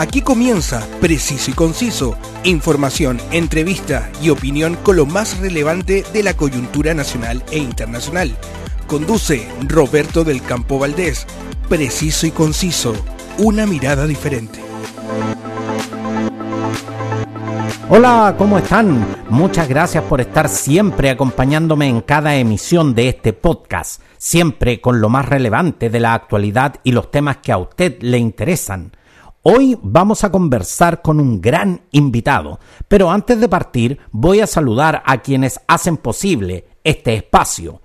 Aquí comienza Preciso y Conciso, información, entrevista y opinión con lo más relevante de la coyuntura nacional e internacional. Conduce Roberto del Campo Valdés. Preciso y Conciso, una mirada diferente. Hola, ¿cómo están? Muchas gracias por estar siempre acompañándome en cada emisión de este podcast, siempre con lo más relevante de la actualidad y los temas que a usted le interesan. Hoy vamos a conversar con un gran invitado, pero antes de partir voy a saludar a quienes hacen posible este espacio.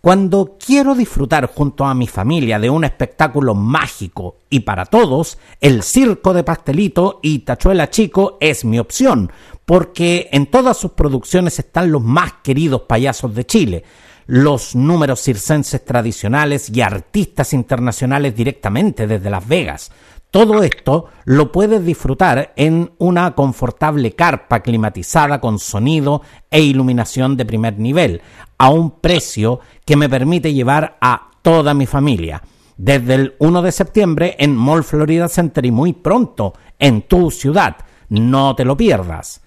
Cuando quiero disfrutar junto a mi familia de un espectáculo mágico y para todos, el Circo de Pastelito y Tachuela Chico es mi opción, porque en todas sus producciones están los más queridos payasos de Chile, los números circenses tradicionales y artistas internacionales directamente desde Las Vegas. Todo esto lo puedes disfrutar en una confortable carpa climatizada con sonido e iluminación de primer nivel, a un precio que me permite llevar a toda mi familia. Desde el 1 de septiembre en Mall Florida Center y muy pronto en tu ciudad. No te lo pierdas.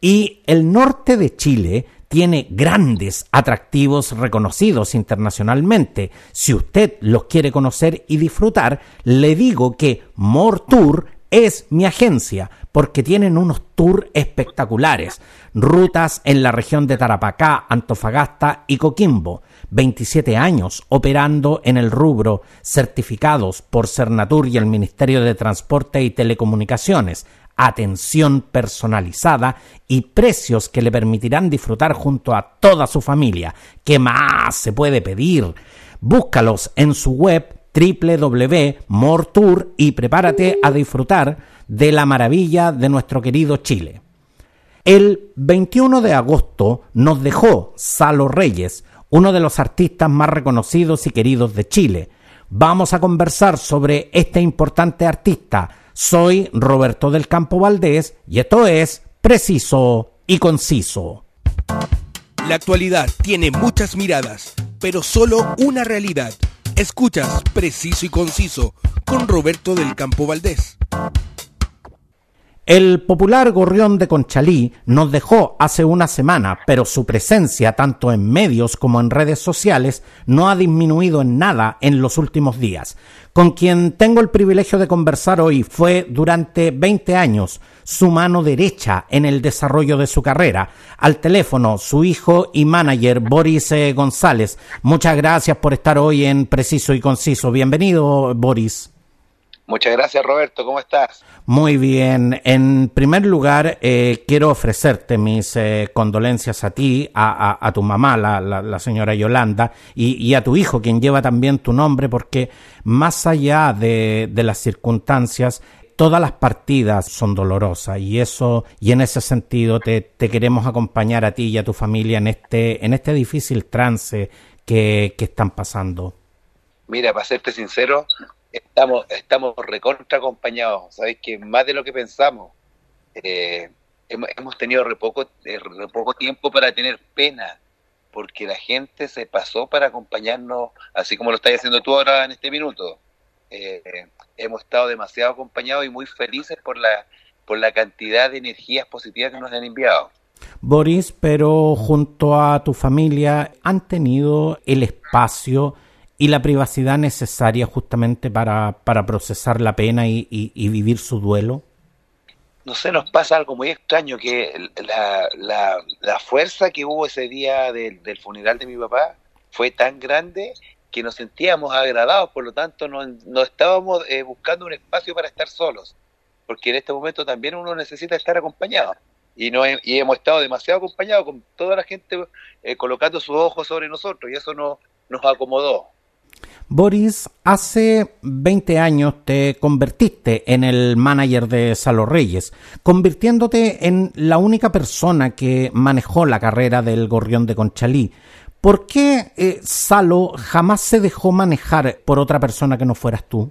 Y el norte de Chile tiene grandes atractivos reconocidos internacionalmente. Si usted los quiere conocer y disfrutar, le digo que More Tour es mi agencia porque tienen unos tours espectaculares. Rutas en la región de Tarapacá, Antofagasta y Coquimbo. 27 años operando en el rubro, certificados por Cernatur y el Ministerio de Transporte y Telecomunicaciones atención personalizada y precios que le permitirán disfrutar junto a toda su familia. ¿Qué más se puede pedir? Búscalos en su web www.mortour y prepárate a disfrutar de la maravilla de nuestro querido Chile. El 21 de agosto nos dejó Salo Reyes, uno de los artistas más reconocidos y queridos de Chile. Vamos a conversar sobre este importante artista, soy Roberto del Campo Valdés y esto es Preciso y Conciso. La actualidad tiene muchas miradas, pero solo una realidad. Escuchas Preciso y Conciso con Roberto del Campo Valdés. El popular gorrión de Conchalí nos dejó hace una semana, pero su presencia tanto en medios como en redes sociales no ha disminuido en nada en los últimos días. Con quien tengo el privilegio de conversar hoy fue durante 20 años su mano derecha en el desarrollo de su carrera. Al teléfono, su hijo y manager Boris eh, González. Muchas gracias por estar hoy en Preciso y Conciso. Bienvenido, Boris. Muchas gracias, Roberto. ¿Cómo estás? Muy bien. En primer lugar, eh, quiero ofrecerte mis eh, condolencias a ti, a, tu mamá, la, señora Yolanda, y, a tu hijo, quien lleva también tu nombre, porque más allá de, las circunstancias, todas las partidas son dolorosas y eso y en ese sentido te, queremos acompañar a ti y a tu familia en este en este difícil trance que, que están pasando. Mira, para serte sincero, estamos, estamos recontra acompañados, sabéis que más de lo que pensamos. Eh, hemos, tenido re poco, eh, poco tiempo para tener pena, porque la gente se pasó para acompañarnos, así como lo estás haciendo tú ahora en este minuto. Eh, hemos estado demasiado acompañados y muy felices por la, por la cantidad de energías positivas que nos han enviado. Boris, pero junto a tu familia han tenido el espacio y la privacidad necesaria justamente para, para procesar la pena y, vivir su duelo? No sé, nos pasa algo muy extraño, que la, la, la fuerza que hubo ese día del, del, funeral de mi papá fue tan grande que nos sentíamos agradados, por lo tanto no, no estábamos eh, buscando un espacio para estar solos, porque en este momento también uno necesita estar acompañado. Y, no, y hemos estado demasiado acompañados con toda la gente eh, colocando sus ojos sobre nosotros y eso no, nos acomodó. Boris, hace 20 años te convertiste en el manager de Salo Reyes, convirtiéndote en la única persona que manejó la carrera del Gorrión de Conchalí. ¿Por qué eh, Salo jamás se dejó manejar por otra persona que no fueras tú?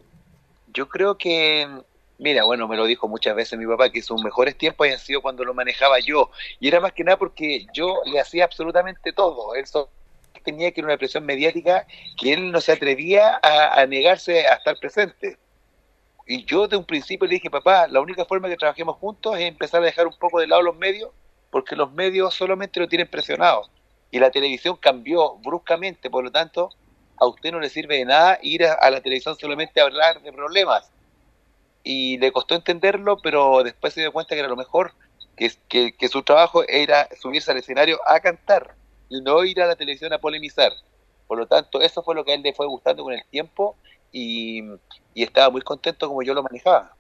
Yo creo que, mira, bueno, me lo dijo muchas veces mi papá, que sus mejores tiempos habían sido cuando lo manejaba yo. Y era más que nada porque yo le hacía absolutamente todo. Él tenía que ir una presión mediática que él no se atrevía a, negarse a estar presente. Y yo de un principio le dije, papá, la única forma que trabajemos juntos es empezar a dejar un poco de lado los medios, porque los medios solamente lo tienen presionado. Y la televisión cambió bruscamente, por lo tanto, a usted no le sirve de nada ir a, la televisión solamente a hablar de problemas. Y le costó entenderlo, pero después se dio cuenta que era lo mejor, que, su trabajo era subirse al escenario a cantar no ir a la televisión a polemizar. Por lo tanto, eso fue lo que a él le fue gustando con el tiempo y, estaba muy contento como yo lo manejaba.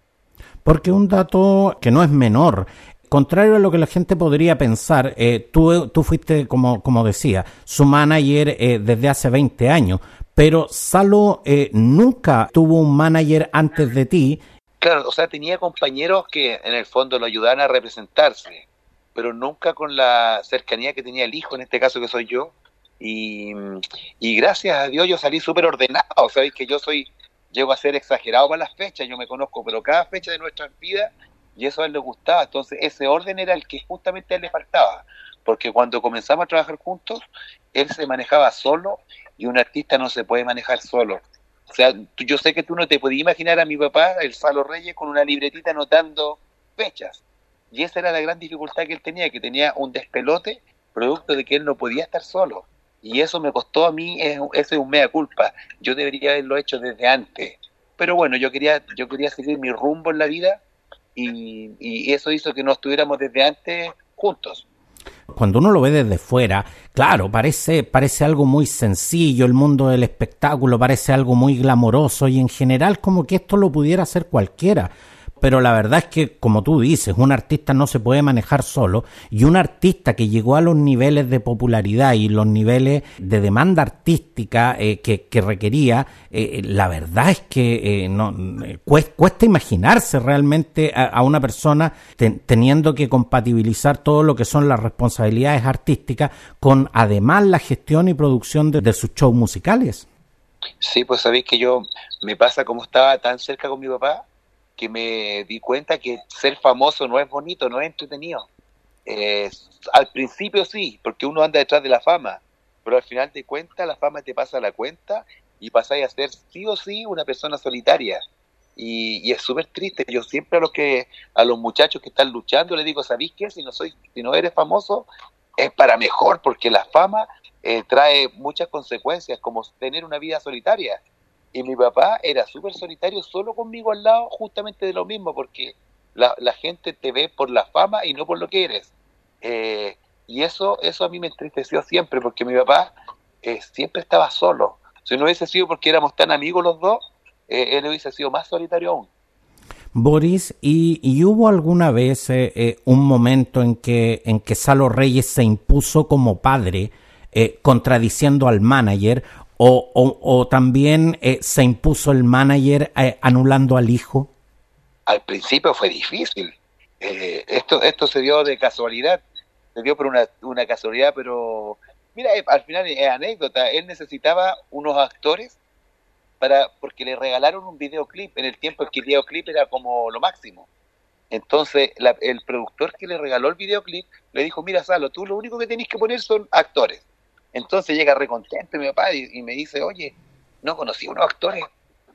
Porque un dato que no es menor, contrario a lo que la gente podría pensar, eh, tú, tú fuiste, como, como decía, su manager eh, desde hace 20 años, pero Salo eh, nunca tuvo un manager antes de ti. Claro, o sea, tenía compañeros que en el fondo lo ayudaban a representarse, pero nunca con la cercanía que tenía el hijo, en este caso que soy yo, y, gracias a Dios yo salí súper ordenado, sabéis que yo soy, llego a ser exagerado para las fechas, yo me conozco, pero cada fecha de nuestras vidas, y eso a él le gustaba, entonces ese orden era el que justamente a él le faltaba, porque cuando comenzamos a trabajar juntos, él se manejaba solo y un artista no se puede manejar solo. O sea, yo sé que tú no te podías imaginar a mi papá, el Salo Reyes, con una libretita anotando fechas. Y esa era la gran dificultad que él tenía, que tenía un despelote producto de que él no podía estar solo. Y eso me costó a mí, eso es un mea culpa. Yo debería haberlo hecho desde antes. Pero bueno, yo quería, yo quería seguir mi rumbo en la vida y, y eso hizo que no estuviéramos desde antes juntos. Cuando uno lo ve desde fuera, claro, parece, parece algo muy sencillo, el mundo del espectáculo parece algo muy glamoroso y en general como que esto lo pudiera hacer cualquiera pero la verdad es que, como tú dices, un artista no se puede manejar solo y un artista que llegó a los niveles de popularidad y los niveles de demanda artística eh, que, requería, eh, la verdad es que eh, no, cuesta, imaginarse realmente a, una persona teniendo que compatibilizar todo lo que son las responsabilidades artísticas con además la gestión y producción de, de sus shows musicales. Sí, pues sabéis que yo me pasa como estaba tan cerca con mi papá, que me di cuenta que ser famoso no es bonito, no es entretenido. al principio sí, porque uno anda detrás de la fama, pero al final de cuentas la fama te pasa la cuenta y pasáis a ser sí o sí una persona solitaria. Y, es súper triste. Yo siempre a los que a los muchachos que están luchando les digo, ¿sabéis qué? Si no soy, si no eres famoso, es para mejor, porque la fama eh, trae muchas consecuencias, como tener una vida solitaria. Y mi papá era súper solitario, solo conmigo al lado, justamente de lo mismo, porque la, gente te ve por la fama y no por lo que eres. Eh, y eso, eso a mí me entristeció siempre, porque mi papá eh, siempre estaba solo. Si no hubiese sido porque éramos tan amigos los dos, eh, él hubiese sido más solitario aún. Boris, ¿y, hubo alguna vez un momento en que, en que Salo Reyes se impuso como padre, contradiciendo al manager, o, o, también eh, se impuso el manager eh, anulando al hijo? Al principio fue difícil. Eh, esto, esto se dio de casualidad, se dio por una, una casualidad, pero mira, al final es anécdota. Él necesitaba unos actores para porque le regalaron un videoclip en el tiempo en que el videoclip era como lo máximo. Entonces, el productor que le regaló el videoclip le dijo, mira, Salo, tú lo único que tenés que poner son actores. Entonces llega recontento mi papá y, me dice, oye, no conocí unos actores,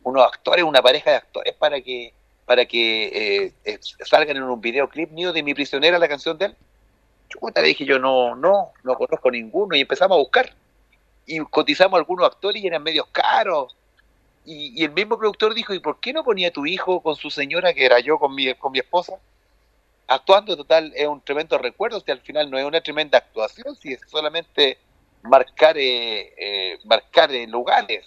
unos actores, una pareja de actores para que para que eh, eh, salgan en un videoclip mío de Mi Prisionera, la canción de él. Chuta, le dije yo, no, no, no conozco ninguno y empezamos a buscar. Y cotizamos algunos actores y eran medios caros. Y, el mismo productor dijo, ¿y por qué no ponía tu hijo con su señora, que era yo con mi, con mi esposa? Actuando, total, es un tremendo recuerdo, si al final no es una tremenda actuación, si es solamente marcar, eh, eh, marcar lugares.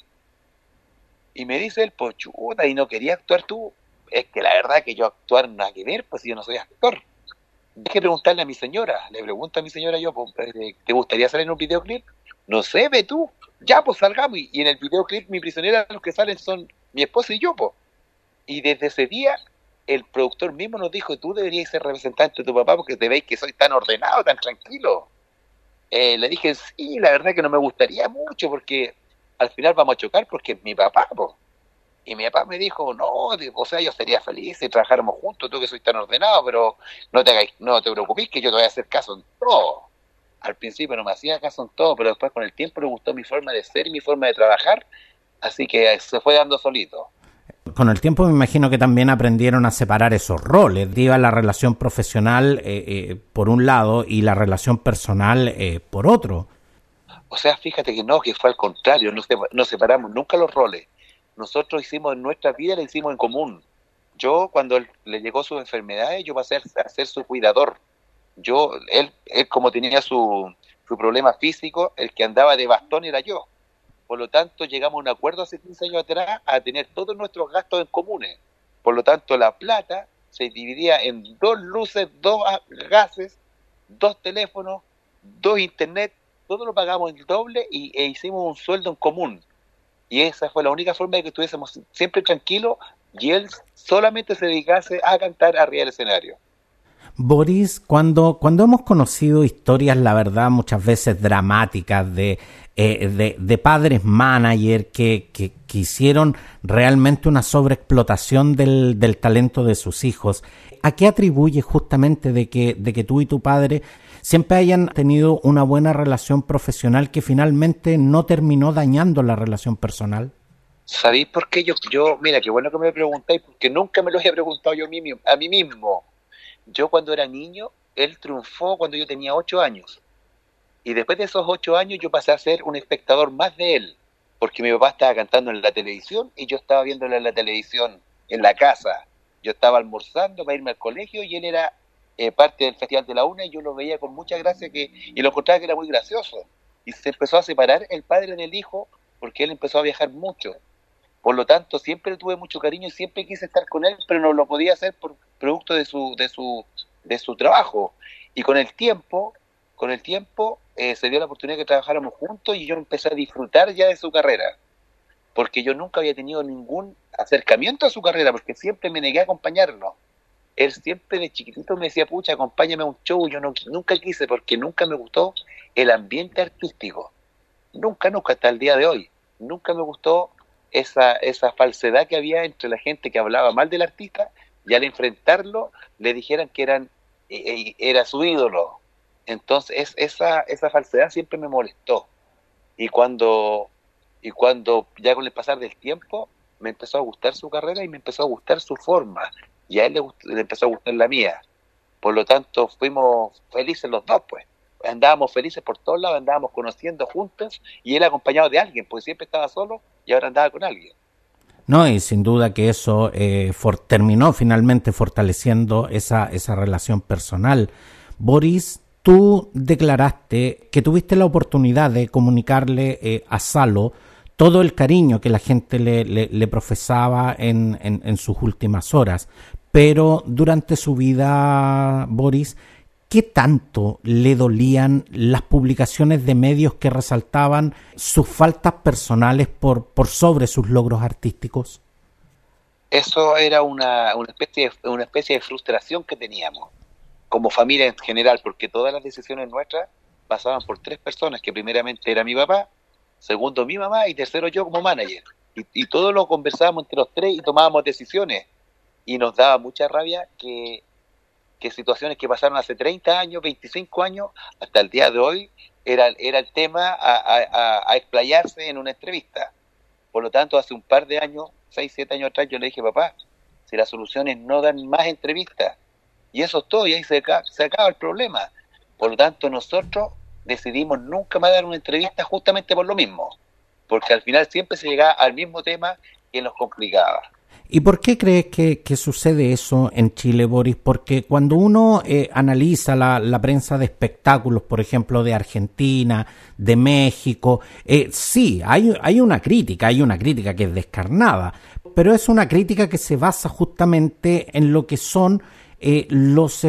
Y me dice él, pues chuta, y no quería actuar tú. Es que la verdad que yo actuar nada que ver, pues yo no soy actor. Deje preguntarle a mi señora. Le pregunto a mi señora yo, pues, eh, ¿te gustaría salir en un videoclip? No sé, ve tú. Ya, pues salgamos. Y, en el videoclip mi prisionera los que salen son mi esposa y yo, pues. Y desde ese día el productor mismo nos dijo, tú deberías ser representante de tu papá porque te veis que soy tan ordenado, tan tranquilo. Eh, le dije, sí, la verdad que no me gustaría mucho porque al final vamos a chocar porque mi papá, Y mi papá me dijo, no, o sea, yo sería feliz si trabajáramos juntos, tú que soy tan ordenado, pero no te, no te preocupes que yo te voy a hacer caso en todo. Al principio no me hacía caso en todo, pero después con el tiempo le gustó mi forma de ser y mi forma de trabajar, así que se fue dando solito. Con el tiempo me imagino que también aprendieron a separar esos roles. Diga la relación profesional eh, eh, por un lado y la relación personal eh, por otro. O sea, fíjate que no, que fue al contrario, no, no separamos nunca los roles. Nosotros hicimos en nuestra vida, la hicimos en común. Yo, cuando le llegó sus enfermedades, yo pasé a ser su cuidador. Yo, él, él como tenía su, su problema físico, el que andaba de bastón era yo. Por lo tanto, llegamos a un acuerdo hace 15 años atrás a tener todos nuestros gastos en comunes. Por lo tanto, la plata se dividía en dos luces, dos gases, dos teléfonos, dos internet, todo lo pagamos el doble y, e hicimos un sueldo en común. Y esa fue la única forma de que estuviésemos siempre tranquilos y él solamente se dedicase a cantar arriba del escenario. Boris, cuando, cuando hemos conocido historias, la verdad, muchas veces dramáticas de, eh, de, padres manager que, que, hicieron realmente una sobreexplotación del, del talento de sus hijos, ¿a qué atribuye justamente de que, de que tú y tu padre siempre hayan tenido una buena relación profesional que finalmente no terminó dañando la relación personal? ¿Sabéis por qué? Yo, yo, mira, qué bueno que me preguntáis, porque nunca me lo he preguntado yo a mí mismo. Yo cuando era niño, él triunfó cuando yo tenía ocho años. Y después de esos ocho años yo pasé a ser un espectador más de él, porque mi papá estaba cantando en la televisión y yo estaba viéndolo en la televisión, en la casa. Yo estaba almorzando para irme al colegio y él era eh, parte del Festival de la Una y yo lo veía con mucha gracia que, y lo encontraba que era muy gracioso. Y se empezó a separar el padre del hijo porque él empezó a viajar mucho. Por lo tanto, siempre tuve mucho cariño y siempre quise estar con él, pero no lo podía hacer por producto de su, de su, de su trabajo. Y con el tiempo, con el tiempo eh, se dio la oportunidad que trabajáramos juntos y yo empecé a disfrutar ya de su carrera. Porque yo nunca había tenido ningún acercamiento a su carrera, porque siempre me negué a acompañarlo. Él siempre de chiquitito me decía, pucha, acompáñame a un show. Yo no, nunca quise, porque nunca me gustó el ambiente artístico. Nunca, nunca, hasta el día de hoy. Nunca me gustó esa, esa falsedad que había entre la gente que hablaba mal del artista y al enfrentarlo le dijeran que eran eh, eh, era su ídolo. Entonces esa, esa falsedad siempre me molestó. Y cuando, y cuando ya con el pasar del tiempo me empezó a gustar su carrera y me empezó a gustar su forma. Y a él le, le empezó a gustar la mía. Por lo tanto, fuimos felices los dos, pues. Andábamos felices por todos lados, andábamos conociendo juntos y él acompañado de alguien, porque siempre estaba solo y ahora andaba con alguien. No, y sin duda que eso eh, terminó finalmente fortaleciendo esa, esa relación personal. Boris, tú declaraste que tuviste la oportunidad de comunicarle eh, a Salo todo el cariño que la gente le, le, profesaba en, en, en, sus últimas horas. Pero durante su vida, Boris, ¿Qué tanto le dolían las publicaciones de medios que resaltaban sus faltas personales por, por sobre sus logros artísticos? Eso era una, una, especie de, una especie de frustración que teníamos como familia en general, porque todas las decisiones nuestras pasaban por tres personas, que primeramente era mi papá, segundo mi mamá y tercero yo como manager. Y, y todo lo conversábamos entre los tres y tomábamos decisiones. Y nos daba mucha rabia que que situaciones que pasaron hace 30 años, 25 años, hasta el día de hoy, era, era el tema a, explayarse en una entrevista. Por lo tanto, hace un par de años, 6, 7 años atrás, yo le dije, papá, si las soluciones no dan más entrevistas, y eso es todo, y ahí se, se acaba el problema. Por lo tanto, nosotros decidimos nunca más dar una entrevista justamente por lo mismo, porque al final siempre se llegaba al mismo tema que nos complicaba. ¿Y por qué crees que, sucede eso en Chile, Boris? Porque cuando uno eh, analiza la, prensa de espectáculos, por ejemplo, de Argentina, de México, eh, sí, hay, una crítica, hay una crítica que es descarnada, pero es una crítica que se basa justamente en lo que son eh, los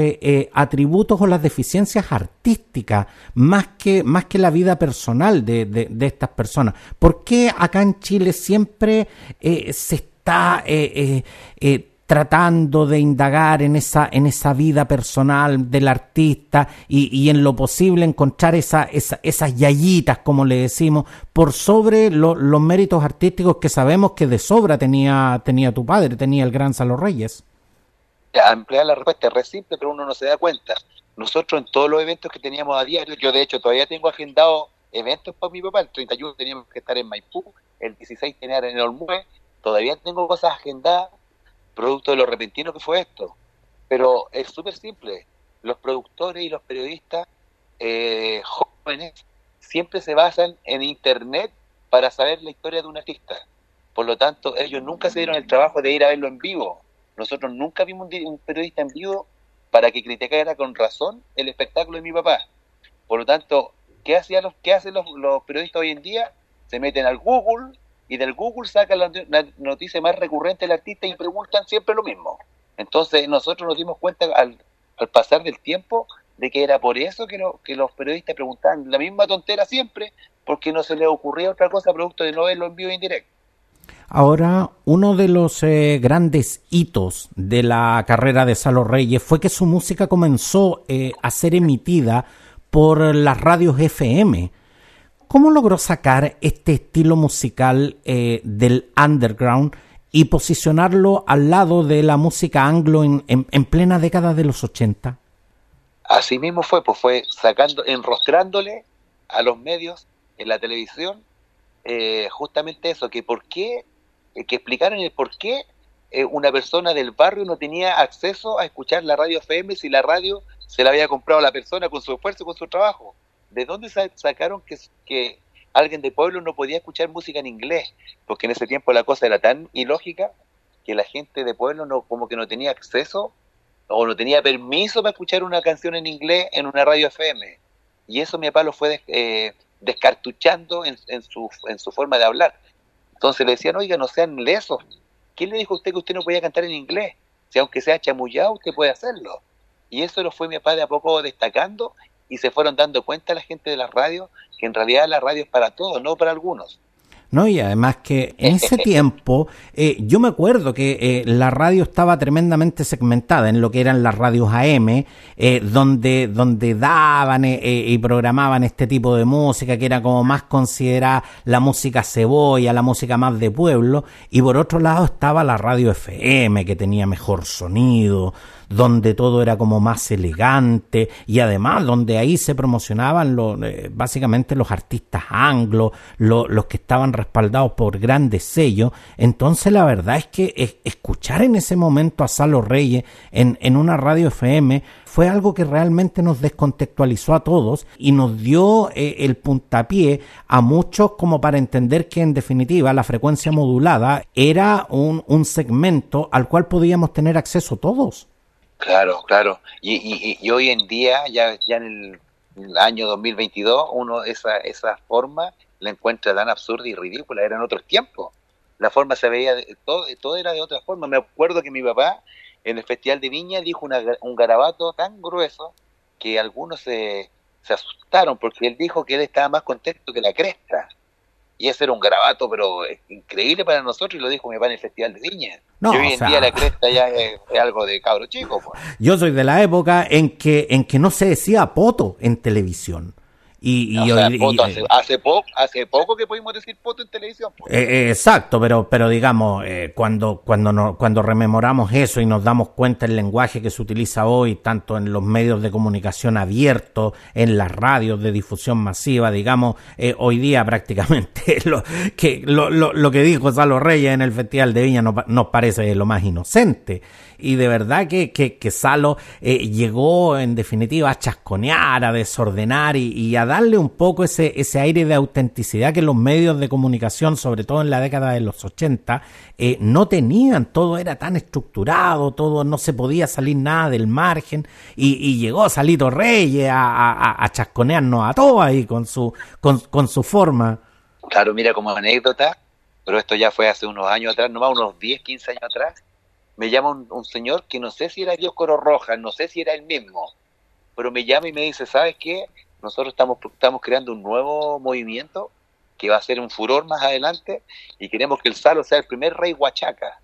atributos o las deficiencias artísticas más que, más que la vida personal de, de, estas personas. ¿Por qué acá en Chile siempre se está eh, eh, eh, tratando de indagar en esa, en esa vida personal del artista y, en lo posible encontrar esa, esas yayitas, como le decimos, por sobre los méritos artísticos que sabemos que de sobra tenía, tenía tu padre, tenía el gran Salo Reyes. A emplear la respuesta es simple, pero uno no se da cuenta. Nosotros en todos los eventos que teníamos a diario, yo de hecho todavía tengo agendado eventos para mi papá, el 31 teníamos que estar en Maipú, el 16 tenía en Olmue, todavía tengo cosas agendadas, producto de lo repentino que fue esto. Pero es súper simple. Los productores y los periodistas eh, jóvenes siempre se basan en Internet para saber la historia de un artista. Por lo tanto, ellos nunca se dieron el trabajo de ir a verlo en vivo. Nosotros nunca vimos un, periodista en vivo para que criticara con razón el espectáculo de mi papá. Por lo tanto, ¿qué, hacían los, qué hacen los, periodistas hoy en día? Se meten al Google y del Google sacan la, noticia más recurrente del artista y preguntan siempre lo mismo. Entonces nosotros nos dimos cuenta al, al pasar del tiempo de que era por eso que, que los periodistas preguntaban la misma tontera siempre, porque no se les ocurría otra cosa producto de no verlo en vivo en directo. Ahora, uno de los eh, grandes hitos de la carrera de Salo Reyes fue que su música comenzó eh, a ser emitida por las radios FM. ¿Cómo logró sacar este estilo musical eh, del underground y posicionarlo al lado de la música anglo en, en plena década de los 80? Así mismo fue, pues fue sacando, enrostrándole a los medios en la televisión eh, justamente eso, que por qué, eh, que explicaron el por qué eh, una persona del barrio no tenía acceso a escuchar la radio FM si la radio se la había comprado la persona con su esfuerzo, con su trabajo. ¿De dónde sacaron que, que alguien de pueblo no podía escuchar música en inglés? Porque en ese tiempo la cosa era tan ilógica que la gente de pueblo no como que no tenía acceso o no tenía permiso para escuchar una canción en inglés en una radio FM. Y eso mi papá lo fue eh, descartuchando en, su, en su forma de hablar. Entonces le decían, oiga, no sean lesos. ¿Quién le dijo a usted que usted no podía cantar en inglés? Si aunque sea chamullado, usted puede hacerlo. Y eso lo fue mi papá de a poco destacando y se fueron dando cuenta la gente de la radio que en realidad la radio es para todos, no para algunos. ¿no? Y además que en ese tiempo eh, yo me acuerdo que eh, la radio estaba tremendamente segmentada en lo que eran las radios AM, eh, donde, donde daban y programaban este tipo de música que era como más considerada la música cebolla, la música más de pueblo, y por otro lado estaba la radio FM que tenía mejor sonido, donde todo era como más elegante y además donde ahí se promocionaban lo, eh, básicamente los artistas anglos, los que estaban respaldados por grandes sellos. Entonces la verdad es que escuchar en ese momento a Salo Reyes en, en una radio FM fue algo que realmente nos descontextualizó a todos y nos dio eh, el puntapié a muchos como para entender que en definitiva la frecuencia modulada era un, un segmento al cual podíamos tener acceso todos. Claro, claro. Y, y, hoy en día, ya, ya en el año 2022, uno esa, esa forma la encuentra tan absurda y ridícula. Era en otros tiempos. La forma se veía, todo, todo era de otra forma. Me acuerdo que mi papá en el Festival de Viña dijo un garabato tan grueso que algunos se, se asustaron porque él dijo que él estaba más contento que la cresta y ese era un grabato, pero increíble para nosotros, y lo dijo mi papá en el Festival de Viña. No, hoy en día la cresta ya es, algo de cabro chico. Pues. Yo soy de la época en que, en que no se decía poto en televisión. Y, hace, poco, hace poco que pudimos decir poto en televisión. Pues. Eh, eh, exacto, pero, pero digamos, eh, cuando, cuando, no, cuando rememoramos eso y nos damos cuenta el lenguaje que se utiliza hoy, tanto en los medios de comunicación abiertos, en las radios de difusión masiva, digamos, hoy día prácticamente lo que, lo, lo, lo que dijo Salo Reyes en el Festival de Viña nos, nos parece lo más inocente y de verdad que, que, Salo eh, llegó en definitiva a chasconear, a desordenar y, a darle un poco ese, ese aire de autenticidad que los medios de comunicación, sobre todo en la década de los 80, eh, no tenían, todo era tan estructurado, todo no se podía salir nada del margen y, llegó Salito Reyes a, a, chasconearnos a todos ahí con su, con, con su forma. Claro, mira como anécdota, pero esto ya fue hace unos años atrás, nomás unos 10, 15 años atrás, me llama un, señor que no sé si era Dios Coro Roja, no sé si era el mismo, pero me llama y me dice, ¿sabes qué? Nosotros estamos, estamos creando un nuevo movimiento que va a ser un furor más adelante y queremos que el Salo sea el primer rey Huachaca.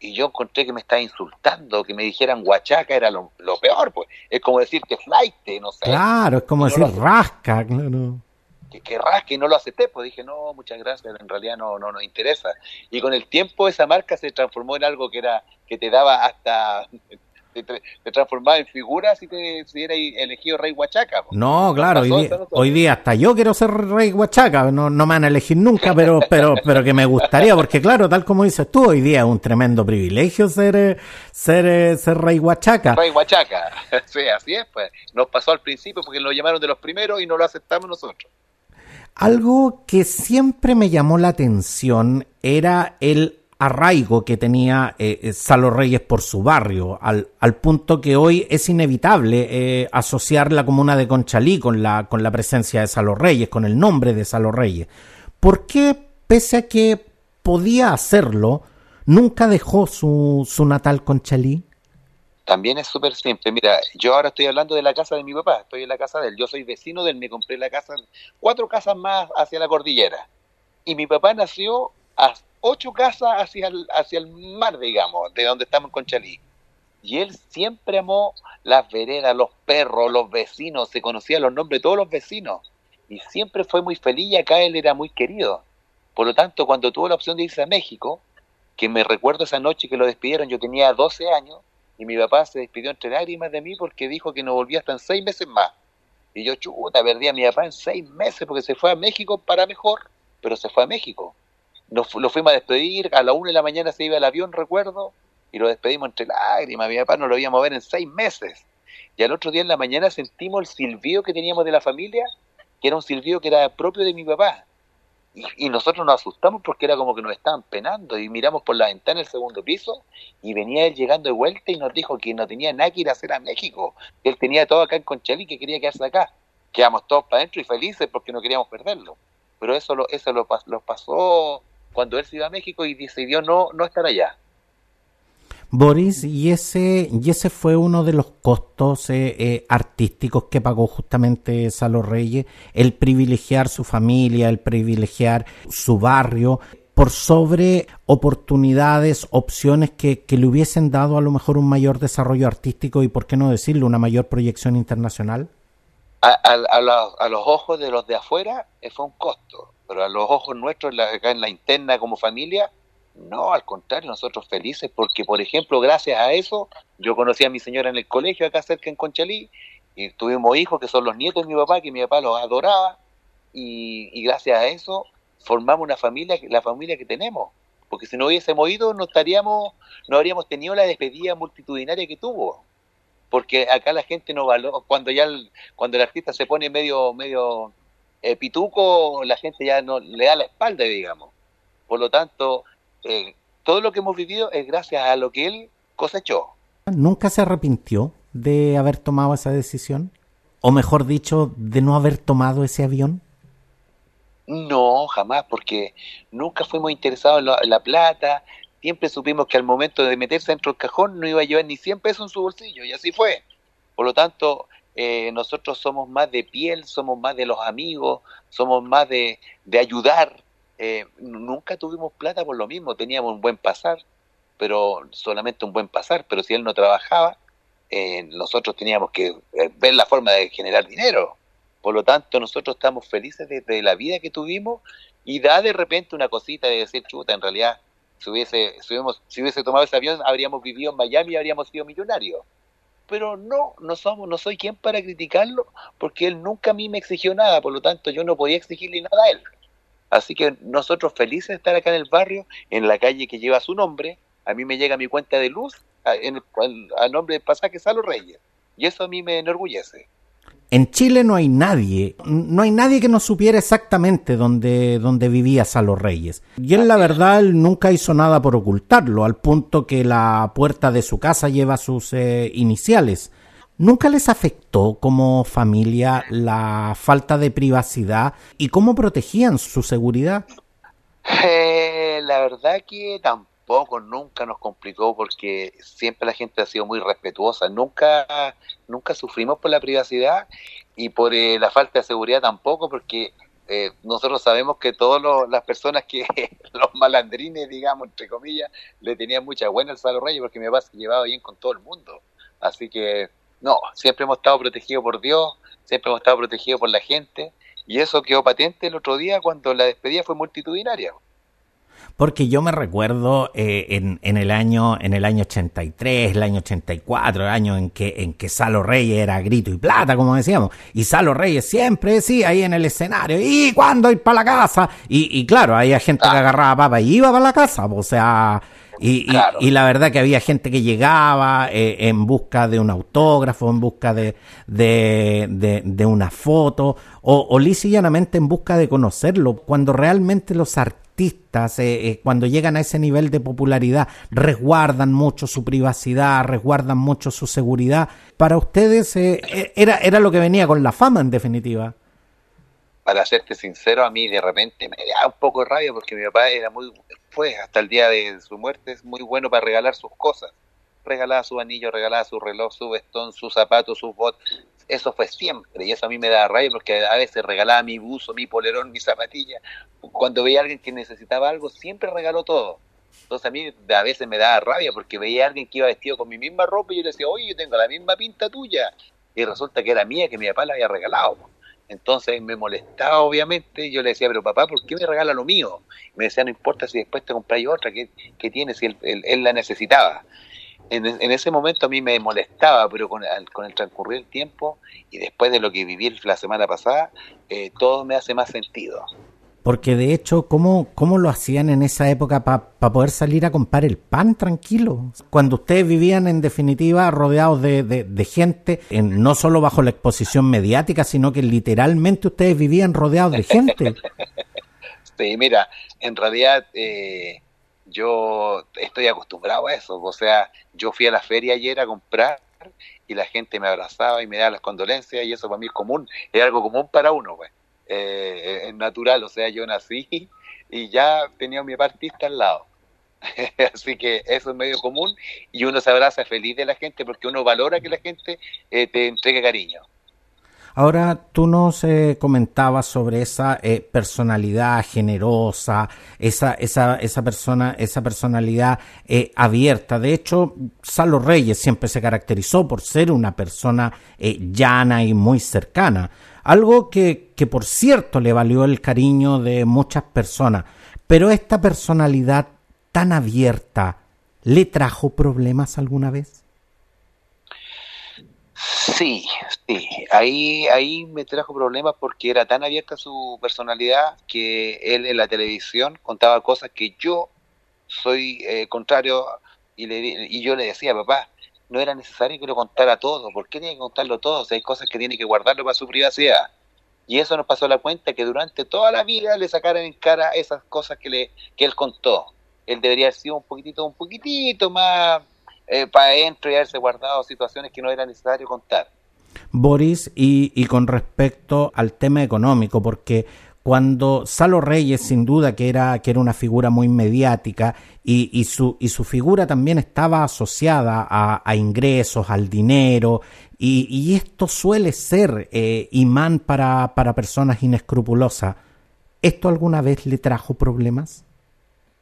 Y yo encontré que me estaba insultando, que me dijeran Huachaca era lo, peor, pues. Es como decir que flight, no sé. Claro, es como decir rasca, claro que, que rasque y no lo acepté, pues dije, no, muchas gracias, en realidad no, no nos interesa. Y con el tiempo esa marca se transformó en algo que era que te daba hasta te, transformaba en figura si te si eras elegido rey Huachaca. No, claro, hoy día, hasta yo quiero ser rey Huachaca, no, no me van a elegir nunca, pero, pero, pero que me gustaría, porque claro, tal como dices tú, hoy día es un tremendo privilegio ser, eh, ser, eh, ser rey Huachaca. Rey Huachaca, sí, así es, pues. Nos pasó al principio porque lo llamaron de los primeros y no lo aceptamos nosotros. Algo que siempre me llamó la atención era el arraigo que tenía eh, eh, Salo Reyes por su barrio, al, al, punto que hoy es inevitable eh, asociar la comuna de Conchalí con la, con la presencia de Salo Reyes, con el nombre de Salo Reyes. ¿Por qué, pese a que podía hacerlo, nunca dejó su, su natal Conchalí? También es súper simple. Mira, yo ahora estoy hablando de la casa de mi papá, estoy en la casa de él. Yo soy vecino de él, me compré la casa, cuatro casas más hacia la cordillera. Y mi papá nació a ocho casas hacia el, hacia el mar, digamos, de donde estamos en Conchalí. Y él siempre amó las veredas, los perros, los vecinos, se conocía los nombres de todos los vecinos. Y siempre fue muy feliz y acá él era muy querido. Por lo tanto, cuando tuvo la opción de irse a México, que me recuerdo esa noche que lo despidieron, yo tenía 12 años, y mi papá se despidió entre lágrimas de mí porque dijo que no volvía hasta en seis meses más. Y yo, chuta, perdí a mi papá en seis meses porque se fue a México para mejor, pero se fue a México nos, lo fuimos a despedir, a la una de la mañana se iba el avión, recuerdo, y lo despedimos entre lágrimas, mi papá no lo íbamos a ver en seis meses. Y al otro día en la mañana sentimos el silbido que teníamos de la familia, que era un silbido que era propio de mi papá. Y, nosotros nos asustamos porque era como que nos estaban penando y miramos por la ventana del segundo piso y venía él llegando de vuelta y nos dijo que no tenía nada que ir a hacer a México, que él tenía todo acá en Conchalí que quería quedarse acá. Quedamos todos para adentro y felices porque no queríamos perderlo. Pero eso lo, eso lo, lo pasó cuando él se iba a México y decidió no, no estar allá. Boris, y ese, y ese fue uno de los costos eh, eh, artísticos que pagó justamente Salo Reyes, el privilegiar su familia, el privilegiar su barrio, por sobre oportunidades, opciones que, que, le hubiesen dado a lo mejor un mayor desarrollo artístico y, por qué no decirlo, una mayor proyección internacional? A, a los ojos de los de afuera eh, fue un costo pero a los ojos nuestros, acá en la interna como familia, no, al contrario, nosotros felices, porque por ejemplo, gracias a eso, yo conocí a mi señora en el colegio acá cerca en Conchalí, y tuvimos hijos que son los nietos de mi papá, que mi papá los adoraba, y, gracias a eso formamos una familia, la familia que tenemos, porque si no hubiésemos ido, no estaríamos, no habríamos tenido la despedida multitudinaria que tuvo, porque acá la gente no valora, cuando ya el, cuando el artista se pone medio, medio eh, pituco la gente ya no le da la espalda, digamos. Por lo tanto, eh, todo lo que hemos vivido es gracias a lo que él cosechó. ¿Nunca se arrepintió de haber tomado esa decisión? O mejor dicho, de no haber tomado ese avión. No, jamás, porque nunca fuimos interesados en la, en la plata, siempre supimos que al momento de meterse dentro del cajón no iba a llevar ni 100 pesos en su bolsillo, y así fue. Por lo tanto, eh, nosotros somos más de piel, somos más de los amigos, somos más de, de ayudar. Eh, nunca tuvimos plata por lo mismo, teníamos un buen pasar, pero solamente un buen pasar, pero si él no trabajaba, eh, nosotros teníamos que ver la forma de generar dinero. Por lo tanto, nosotros estamos felices de, la vida que tuvimos y da de repente una cosita de decir, chuta, en realidad, si hubiese, si hubiese, si hubiese tomado ese avión, habríamos vivido en Miami y habríamos sido millonarios pero no, no somos, no soy quien para criticarlo, porque él nunca a mí me exigió nada, por lo tanto yo no podía exigirle nada a él. Así que nosotros felices de estar acá en el barrio, en la calle que lleva su nombre, a mí me llega mi cuenta de luz a, en nombre del pasaje Salo Reyes, y eso a mí me enorgullece. En Chile no hay nadie, no hay nadie que no supiera exactamente dónde, dónde vivía Salo Reyes. Y él, la verdad, nunca hizo nada por ocultarlo, al punto que la puerta de su casa lleva sus eh, iniciales. ¿Nunca les afectó como familia la falta de privacidad y cómo protegían su seguridad? Eh, la verdad que tampoco poco, nunca nos complicó porque siempre la gente ha sido muy respetuosa, nunca, nunca sufrimos por la privacidad y por eh, la falta de seguridad tampoco, porque eh, nosotros sabemos que todas las personas que, los malandrines, digamos, entre comillas, le tenían mucha buena al Salo Reyes porque mi papá se llevaba bien con todo el mundo. Así que, no, siempre hemos estado protegidos por Dios, siempre hemos estado protegidos por la gente y eso quedó patente el otro día cuando la despedida fue multitudinaria. Porque yo me recuerdo eh, en, en, el año en el año 83, el año 84, el año en que en que Salo Reyes era grito y plata, como decíamos, y Salo Reyes siempre decía ahí en el escenario, ¿y cuándo ir para la casa? Y, y claro, había gente que agarraba papa y iba para la casa, o sea, y, y, la verdad que había gente que llegaba eh, en busca de un autógrafo, en busca de, de, de, una foto, o, o llanamente en busca de conocerlo, cuando realmente los artistas, eh, eh, cuando llegan a ese nivel de popularidad, resguardan mucho su privacidad, resguardan mucho su seguridad. Para ustedes era, era lo que venía con la fama, en definitiva. Para serte sincero, a mí de repente me da un poco de rabia porque mi papá era muy, fue hasta el día de su muerte, es muy bueno para regalar sus cosas. Regalaba su anillo, regalaba su reloj, su vestón, sus zapatos, sus botas. Eso fue siempre y eso a mí me da rabia porque a veces regalaba mi buzo, mi polerón, mi zapatilla. Cuando veía a alguien que necesitaba algo, siempre regaló todo. Entonces a mí a veces me daba rabia porque veía a alguien que iba vestido con mi misma ropa y yo le decía, oye, yo tengo la misma pinta tuya. Y resulta que era mía, que mi papá la había regalado. Entonces me molestaba, obviamente, yo le decía, pero papá, ¿por qué me regala lo mío? me decía, no importa si después te compráis otra, ¿qué, qué tiene si él, la necesitaba? En, ese momento a mí me molestaba, pero con, con el transcurrir del tiempo y después de lo que viví la semana pasada, eh, todo me hace más sentido. Porque de hecho, ¿cómo, cómo lo hacían en esa época para poder salir a comprar el pan tranquilo? Cuando ustedes vivían en definitiva rodeados de, de, gente, en, no solo bajo la exposición mediática, sino que literalmente ustedes vivían rodeados de gente. sí, mira, en realidad eh, yo estoy acostumbrado a eso. O sea, yo fui a la feria ayer a comprar y la gente me abrazaba y me daba las condolencias y eso para mí es común, es algo común para uno, pues eh, natural, o sea, yo nací y ya tenía a mi artista al lado. Así que eso es medio común y uno se abraza feliz de la gente porque uno valora que la gente eh, te entregue cariño. Ahora tú nos eh, comentabas sobre esa eh, personalidad generosa, esa, esa, esa persona, esa personalidad abierta. De hecho, Salo Reyes siempre se caracterizó por ser una persona llana y muy cercana. Algo que, que, por cierto, le valió el cariño de muchas personas. Pero esta personalidad tan abierta, ¿le trajo problemas alguna vez? Sí, sí. Ahí, ahí me trajo problemas porque era tan abierta su personalidad que él en la televisión contaba cosas que yo soy eh, contrario y, le, y yo le decía, papá, no era necesario que lo contara todo. ¿Por qué tiene que contarlo todo? hay cosas que tiene que guardarlo para su privacidad. Y eso nos pasó la cuenta que durante toda la vida le sacaran en cara esas cosas que, le, que él contó. Él debería haber sido un poquitito, un poquitito más eh, para adentro y haberse guardado situaciones que no era necesario contar. Boris, y, y con respecto al tema económico, porque cuando Salo Reyes, sin duda que era, que era una figura muy mediática y, y, su, y su figura también estaba asociada a, ingresos, al dinero, y, y esto suele ser eh, imán para, para personas inescrupulosas. ¿Esto alguna vez le trajo problemas?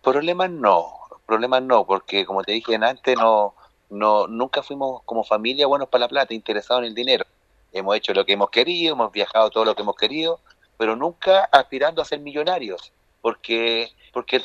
Problemas no, problemas no, porque como te dije antes, no, no nunca fuimos como familia buenos para la plata, interesados en el dinero. Hemos hecho lo que hemos querido, hemos viajado todo lo que hemos querido, pero nunca aspirando a ser millonarios, porque porque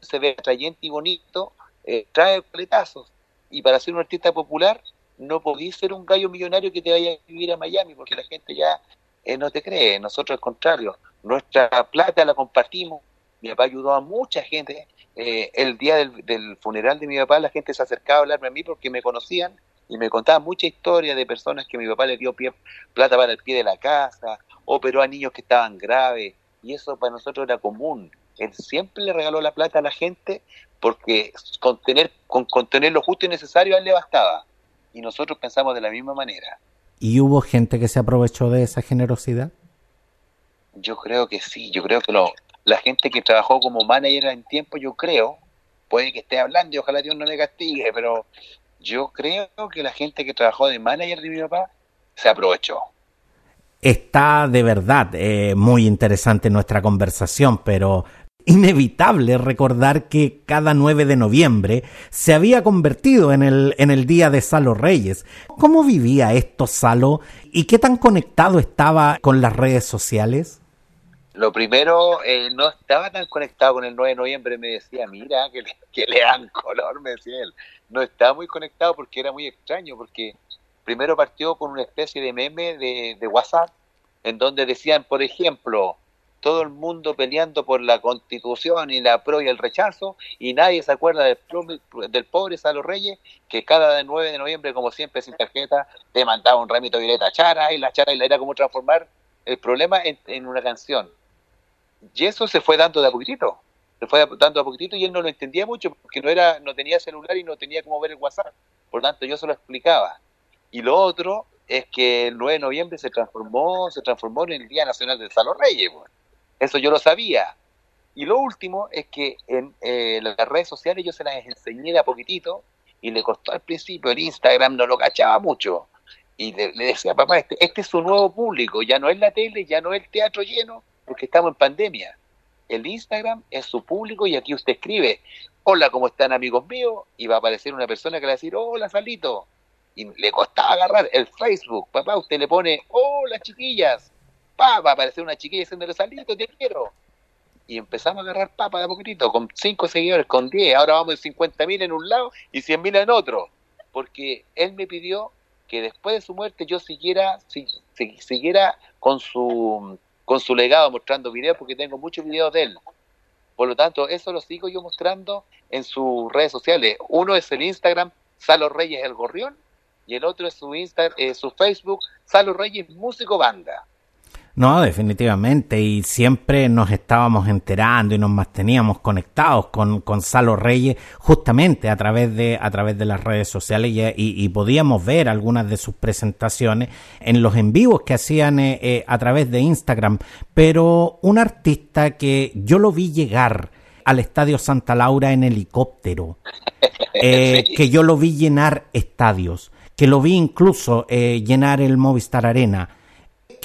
se ve atrayente y bonito, eh, trae paletazos. Y para ser un artista popular, no podís ser un gallo millonario que te vaya a vivir a Miami, porque la gente ya eh, no te cree. Nosotros, al contrario, nuestra plata la compartimos. Mi papá ayudó a mucha gente eh, el día del, funeral de mi papá la gente se acercaba a hablarme a mí porque me conocían y me contaban mucha historia de personas que mi papá le dio pie, plata para el pie de la casa, operó a niños que estaban graves, y eso para nosotros era común. Él siempre le regaló la plata a la gente porque con tener, con, con tener lo justo y necesario a él le bastaba. Y nosotros pensamos de la misma manera. ¿Y hubo gente que se aprovechó de esa generosidad? Yo creo que sí, yo creo que lo, la gente que trabajó como manager en tiempo, yo creo, puede que esté hablando y ojalá Dios no me castigue, pero yo creo que la gente que trabajó de manager de mi papá se aprovechó. Está de verdad eh, muy interesante nuestra conversación, pero inevitable recordar que cada 9 de noviembre se había convertido en el, en el día de Salo Reyes. ¿Cómo vivía esto Salo y qué tan conectado estaba con las redes sociales? Lo primero, eh, no estaba tan conectado con el 9 de noviembre, me decía, mira, que le, que le dan color, me decía él. No estaba muy conectado porque era muy extraño, porque primero partió con una especie de meme de, WhatsApp, en donde decían, por ejemplo, todo el mundo peleando por la constitución y la pro y el rechazo, y nadie se acuerda del, del pobre Salo Reyes, que cada 9 de noviembre, como siempre, sin tarjeta, te mandaba un ramito violeta chara, y la chara y la era como transformar el problema en, una canción. Y eso se fue dando de a poquitito, se fue dando de a poquitito y él no lo entendía mucho, porque no, era, no tenía celular y no tenía cómo ver el WhatsApp. Por lo tanto, yo se lo explicaba. Y lo otro es que el 9 de noviembre se transformó, se transformó en el Día Nacional de Salo Reyes. Eso yo lo sabía. Y lo último es que en eh, las redes sociales yo se las enseñé de a poquitito y le costó al principio el Instagram, no lo cachaba mucho. Y le, decía, papá, este, este es su nuevo público, ya no es la tele, ya no es el teatro lleno, porque estamos en pandemia. El Instagram es su público y aquí usted escribe, hola, ¿cómo están amigos míos? Y va a aparecer una persona que le va a decir, hola, Salito. Y le costaba agarrar el Facebook, papá, usted le pone, hola, chiquillas pa, va a aparecer una chiquilla diciéndole, Salito, te quiero. Y empezamos a agarrar papa de a poquitito, con 5 seguidores, con 10, ahora vamos en 50 mil en un lado y 100 mil en otro. Porque él me pidió que después de su muerte yo siguiera, siguiera con su con su legado mostrando videos porque tengo muchos videos de él. Por lo tanto, eso lo sigo yo mostrando en sus redes sociales. Uno es el Instagram Salo Reyes el Gorrión y el otro es su Insta, eh, su Facebook Salo Reyes Músico Banda. No, definitivamente, y siempre nos estábamos enterando y nos manteníamos conectados con, Salo Reyes justamente a través de, a través de las redes sociales y, podíamos ver algunas de sus presentaciones en los en vivos que hacían eh, eh, a través de Instagram. Pero un artista que yo lo vi llegar al Estadio Santa Laura en helicóptero, eh, que yo lo vi llenar estadios, que lo vi incluso llenar el Movistar Arena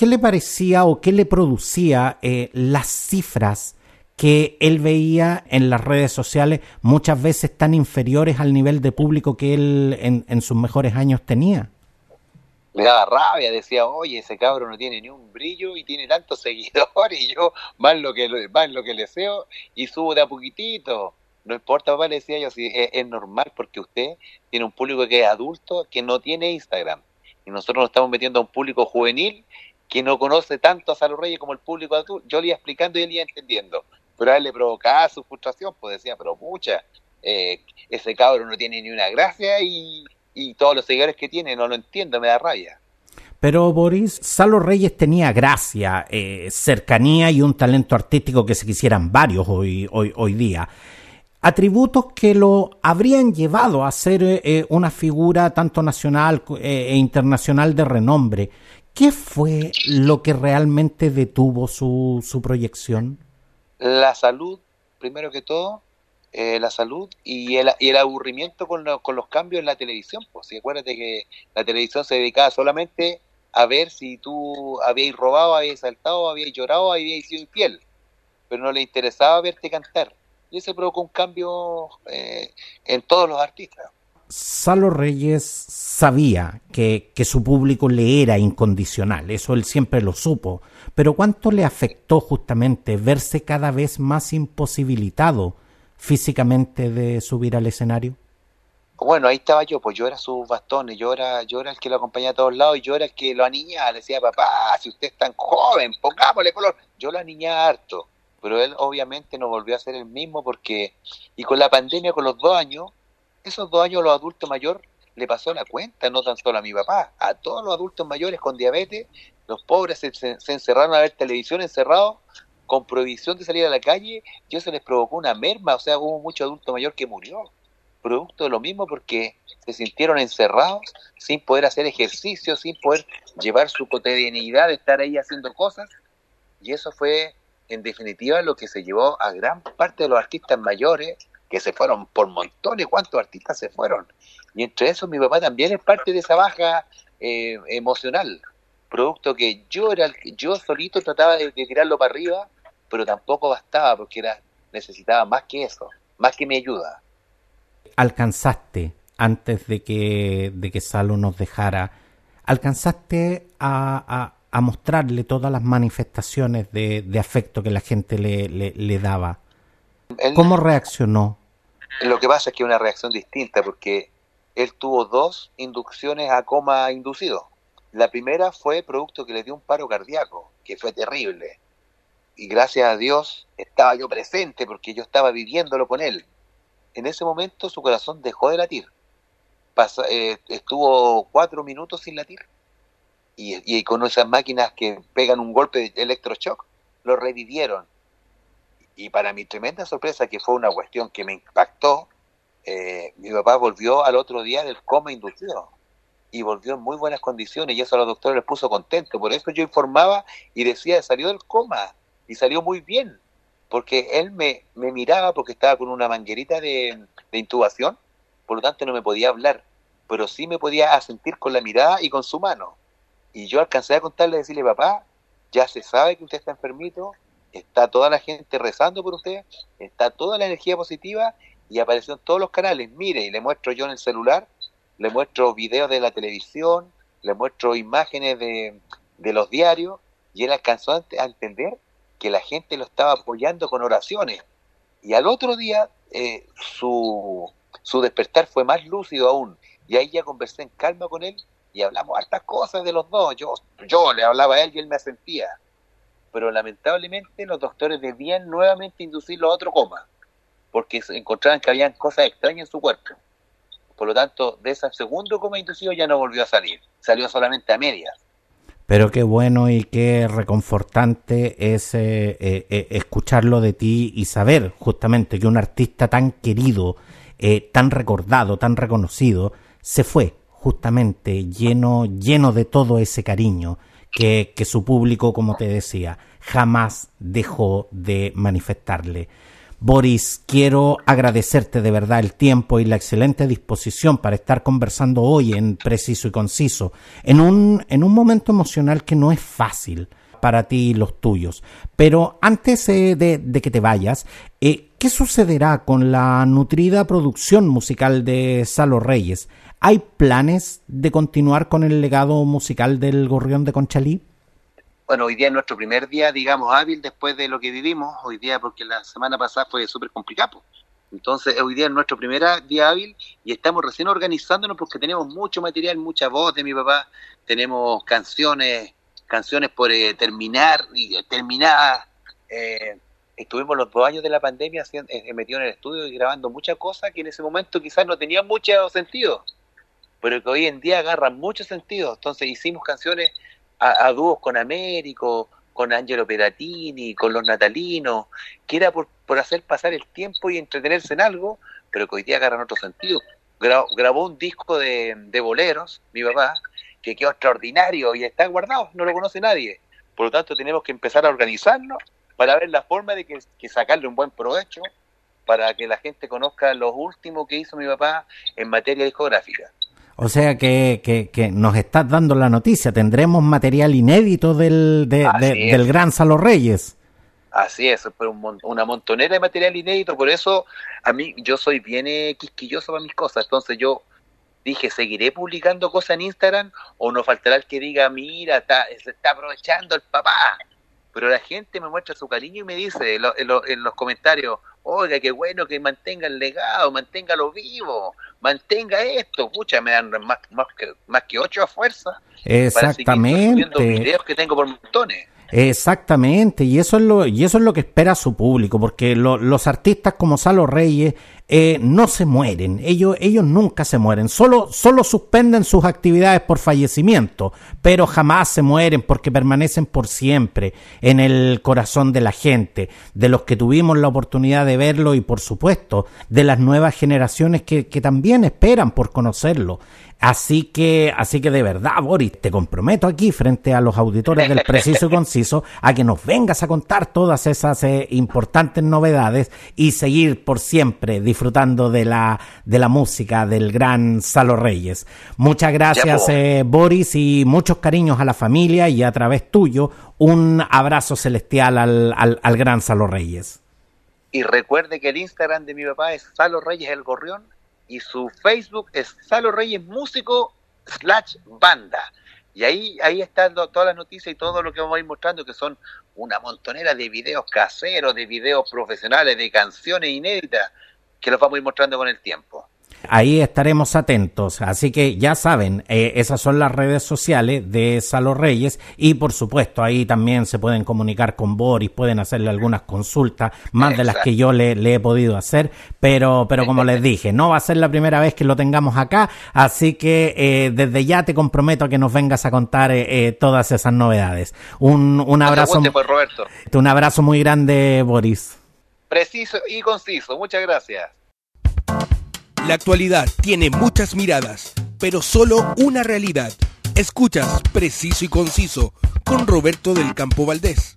¿qué le parecía o qué le producía eh, las cifras que él veía en las redes sociales, muchas veces tan inferiores al nivel de público que él en, sus mejores años tenía? Me daba rabia, decía, oye, ese cabro no tiene ni un brillo y tiene tantos seguidores y yo más lo que, más lo que le deseo y subo de a poquitito. No importa, papá, le decía yo, si es, es, normal porque usted tiene un público que es adulto que no tiene Instagram. Y nosotros nos estamos metiendo a un público juvenil que no conoce tanto a Salo Reyes como el público adulto, yo le iba explicando y él iba entendiendo. Pero a él le provocaba su frustración, pues decía, pero mucha, eh, ese cabro no tiene ni una gracia y, todos los seguidores que tiene no lo entiendo, me da rabia. Pero Boris, Salo Reyes tenía gracia, eh, cercanía y un talento artístico que se quisieran varios hoy, hoy, hoy día. Atributos que lo habrían llevado a ser eh, una figura tanto nacional e internacional de renombre. ¿Qué fue lo que realmente detuvo su, su proyección? La salud, primero que todo, eh, la salud y el, y el aburrimiento con, con, los cambios en la televisión. Pues si acuérdate que la televisión se dedicaba solamente a ver si tú habías robado, habías saltado, habías llorado, habías sido infiel, pero no le interesaba verte cantar. Y eso provocó un cambio eh, en todos los artistas. Salo Reyes sabía que, que, su público le era incondicional, eso él siempre lo supo, pero ¿cuánto le afectó justamente verse cada vez más imposibilitado físicamente de subir al escenario? Bueno, ahí estaba yo, pues yo era su bastón, yo era, yo era el que lo acompañaba a todos lados y yo era el que lo aniñaba, le decía, papá, si usted es tan joven, pongámosle color. Yo lo aniñaba harto, pero él obviamente no volvió a ser el mismo porque, y con la pandemia, con los dos años, esos dos años los adultos mayores le pasó la cuenta, no tan solo a mi papá, a todos los adultos mayores con diabetes, los pobres se, encerraron a ver televisión encerrados, con prohibición de salir a la calle, y eso les provocó una merma, o sea, hubo mucho adulto mayor que murió, producto de lo mismo porque se sintieron encerrados, sin poder hacer ejercicio, sin poder llevar su cotidianidad de estar ahí haciendo cosas, y eso fue en definitiva lo que se llevó a gran parte de los artistas mayores que se fueron por montones, cuántos artistas se fueron. Y entre esos mi papá también es parte de esa baja eh, emocional, producto que yo era yo solito trataba de, tirarlo para arriba, pero tampoco bastaba porque era necesitaba más que eso, más que mi ayuda. Alcanzaste antes de que de que Salo nos dejara, alcanzaste a, a mostrarle todas las manifestaciones de, afecto que la gente le, le, daba. ¿Cómo reaccionó? Lo que pasa es que una reacción distinta, porque él tuvo dos inducciones a coma inducido. La primera fue producto que le dio un paro cardíaco, que fue terrible. Y gracias a Dios estaba yo presente porque yo estaba viviéndolo con él. En ese momento su corazón dejó de latir. Eh, estuvo cuatro minutos sin latir. Y, y, con esas máquinas que pegan un golpe de electroshock, lo revivieron. Y para mi tremenda sorpresa, que fue una cuestión que me impactó, eh, mi papá volvió al otro día del coma inducido y volvió en muy buenas condiciones y eso a los doctores les puso contento. Por eso yo informaba y decía, salió del coma y salió muy bien, porque él me, me miraba porque estaba con una manguerita de, de intubación, por lo tanto no me podía hablar, pero sí me podía asentir con la mirada y con su mano. Y yo alcancé a contarle, decirle, papá, ya se sabe que usted está enfermito, está toda la gente rezando por usted, está toda la energía positiva y apareció en todos los canales. Mire, y le muestro yo en el celular, le muestro videos de la televisión, le muestro imágenes de, los diarios, y él alcanzó a, entender que la gente lo estaba apoyando con oraciones. Y al otro día eh, su, su despertar fue más lúcido aún. Y ahí ya conversé en calma con él y hablamos hartas cosas de los dos. Yo, yo le hablaba a él y él me asentía. Pero lamentablemente los doctores debían nuevamente inducirlo a otro coma porque encontraban que habían cosas extrañas en su cuerpo. Por lo tanto, de ese segundo coma inducido ya no volvió a salir, salió solamente a medias. Pero qué bueno y qué reconfortante es eh, eh, eh, escucharlo de ti y saber justamente que un artista tan querido, tan recordado, tan reconocido, se fue justamente lleno, lleno de todo ese cariño que, que su público, como te decía, jamás dejó de manifestarle. Boris, quiero agradecerte de verdad el tiempo y la excelente disposición para estar conversando hoy en preciso y conciso, en un, en un momento emocional que no es fácil para ti y los tuyos. Pero antes eh, de, que te vayas, eh, ¿qué sucederá con la nutrida producción musical de Salo Reyes? ¿Hay planes de continuar con el legado musical del Gorrión de Conchalí? bueno, hoy día es nuestro primer día, digamos, hábil después de lo que vivimos, hoy día porque la semana pasada fue súper complicado. Entonces, hoy día es nuestro primer día hábil y estamos recién organizándonos porque tenemos mucho material, mucha voz de mi papá, tenemos canciones, canciones por eh, terminar y terminadas. Eh, estuvimos los dos años de la pandemia eh, metidos en el estudio y grabando muchas cosas que en ese momento quizás no tenían mucho sentido, pero que hoy en día agarran mucho sentido. Entonces hicimos canciones a, dúos con Américo, con Angelo Peratini, con los natalinos, que era por, hacer pasar el tiempo y entretenerse en algo, pero que hoy día agarran otro sentido. Grabó, un disco de, boleros, mi papá, que quedó extraordinario y está guardado, no lo conoce nadie. Por lo tanto, tenemos que empezar a organizarnos para ver la forma de que, que sacarle un buen provecho para que la gente conozca lo último que hizo mi papá en materia discográfica. O sea que, que, nos estás dando la noticia, tendremos material inédito del, del Gran Salo Reyes. Así es, pero una montonera de material inédito, por eso a mí yo soy bien eh, quisquilloso para mis cosas, entonces yo dije, ¿seguiré publicando cosas en Instagram o no faltará el que diga, mira, está, se está aprovechando el papá? Pero la gente me muestra su cariño y me dice en los comentarios, oiga, qué bueno que mantenga el legado, manténgalo vivo, mantenga esto, pucha, me dan más, más, que, más que ocho a fuerza. Exactamente. Para videos que tengo por montones. Exactamente, y eso es lo, y eso es lo que espera su público, porque los artistas como Salo Reyes eh, no se mueren, ellos, ellos nunca se mueren, solo, solo suspenden sus actividades por fallecimiento, pero jamás se mueren porque permanecen por siempre en el corazón de la gente, de los que tuvimos la oportunidad de verlo y por supuesto de las nuevas generaciones que, que también esperan por conocerlo. Así que, así que de verdad, Boris, te comprometo aquí frente a los auditores del Preciso y Conciso a que nos vengas a contar todas esas eh, importantes novedades y seguir por siempre disfrutando de la, de la música del gran Salo Reyes. Muchas gracias, eh, Boris, y muchos cariños a la familia y a través tuyo un abrazo celestial al, al, al gran Salo Reyes. Y recuerde que el Instagram de mi papá es Salo Reyes el Gorrión y su Facebook es Salo Reyes Músico slash Banda. Y ahí, ahí están todas las noticias y todo lo que vamos a ir mostrando, que son una montonera de videos caseros, de videos profesionales, de canciones inéditas, que los vamos a ir mostrando con el tiempo. Ahí estaremos atentos. Así que ya saben, eh, esas son las redes sociales de Salo Reyes y por supuesto ahí también se pueden comunicar con Boris, pueden hacerle algunas consultas, más de las que yo le, he podido hacer, pero, pero como les dije, no va a ser la primera vez que lo tengamos acá, así que eh, desde ya te comprometo a que nos vengas a contar eh, todas esas novedades. Un, un abrazo. Pues, Roberto. Un abrazo muy grande, Boris. Preciso y conciso. Muchas gracias. La actualidad tiene muchas miradas, pero solo una realidad. Escuchas Preciso y Conciso con Roberto del Campo Valdés.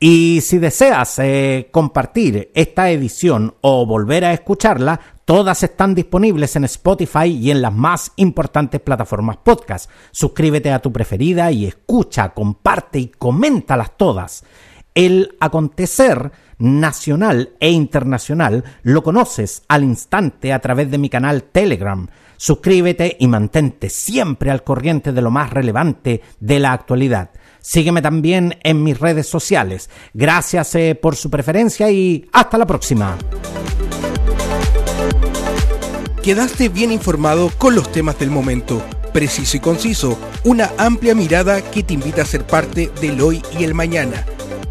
Y si deseas eh, compartir esta edición o volver a escucharla, todas están disponibles en Spotify y en las más importantes plataformas podcast. Suscríbete a tu preferida y escucha, comparte y coméntalas todas. El acontecer nacional e internacional lo conoces al instante a través de mi canal Telegram. Suscríbete y mantente siempre al corriente de lo más relevante de la actualidad. Sígueme también en mis redes sociales. Gracias eh, por su preferencia y hasta la próxima. Quedaste bien informado con los temas del momento, preciso y conciso, una amplia mirada que te invita a ser parte del hoy y el mañana